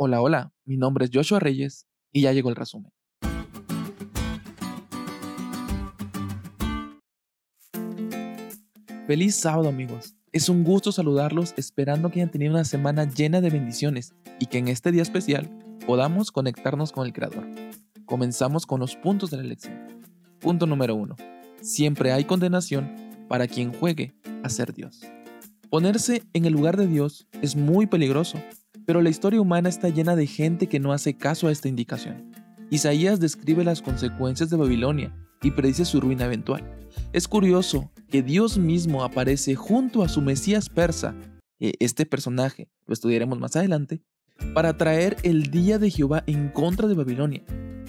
Hola, hola, mi nombre es Joshua Reyes y ya llegó el resumen. Feliz sábado amigos. Es un gusto saludarlos esperando que hayan tenido una semana llena de bendiciones y que en este día especial podamos conectarnos con el Creador. Comenzamos con los puntos de la lección. Punto número uno. Siempre hay condenación para quien juegue a ser Dios. Ponerse en el lugar de Dios es muy peligroso, pero la historia humana está llena de gente que no hace caso a esta indicación. Isaías describe las consecuencias de Babilonia y predice su ruina eventual. Es curioso que Dios mismo aparece junto a su Mesías persa, este personaje lo estudiaremos más adelante, para traer el día de Jehová en contra de Babilonia.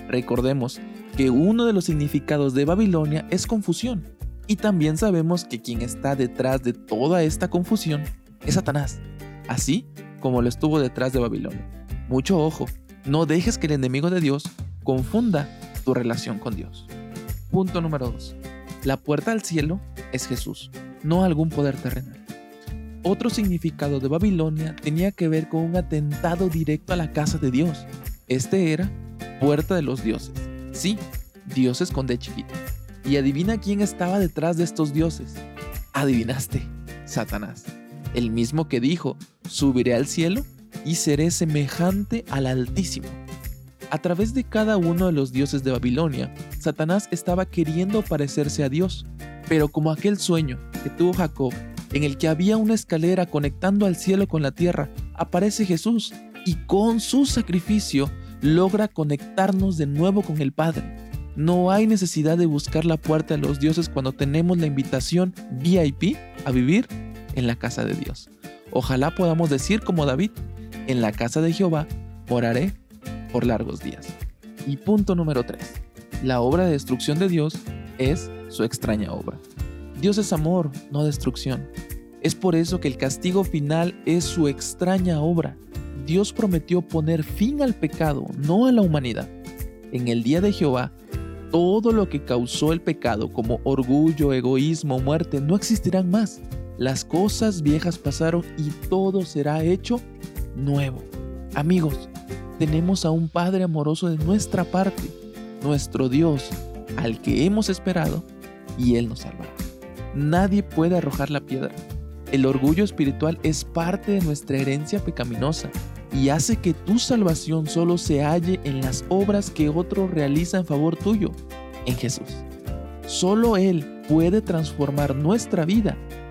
Recordemos que uno de los significados de Babilonia es confusión, y también sabemos que quien está detrás de toda esta confusión es Satanás, así como lo estuvo detrás de Babilonia. Mucho ojo, no dejes que el enemigo de Dios confunda tu relación con Dios. Punto número 2. La puerta al cielo es Jesús, no algún poder terrenal. Otro significado de Babilonia tenía que ver con un atentado directo a la casa de Dios. Este era puerta de los dioses. Sí, Dios esconde chiquito. Y adivina quién estaba detrás de estos dioses. Adivinaste, Satanás. El mismo que dijo, subiré al cielo y seré semejante al Altísimo. A través de cada uno de los dioses de Babilonia, Satanás estaba queriendo parecerse a Dios, pero como aquel sueño que tuvo Jacob, en el que había una escalera conectando al cielo con la tierra, aparece Jesús y con su sacrificio logra conectarnos de nuevo con el Padre. No hay necesidad de buscar la puerta de los dioses cuando tenemos la invitación VIP a vivir en la casa de Dios. Ojalá podamos decir como David, en la casa de Jehová moraré por largos días. Y punto número 3. La obra de destrucción de Dios es su extraña obra. Dios es amor, no destrucción. Es por eso que el castigo final es su extraña obra. Dios prometió poner fin al pecado, no a la humanidad. En el día de Jehová, todo lo que causó el pecado como orgullo, egoísmo, muerte, no existirán más. Las cosas viejas pasaron y todo será hecho nuevo. Amigos, tenemos a un Padre amoroso de nuestra parte, nuestro Dios, al que hemos esperado, y Él nos salvará. Nadie puede arrojar la piedra. El orgullo espiritual es parte de nuestra herencia pecaminosa y hace que tu salvación solo se halle en las obras que otro realiza en favor tuyo, en Jesús. Solo Él puede transformar nuestra vida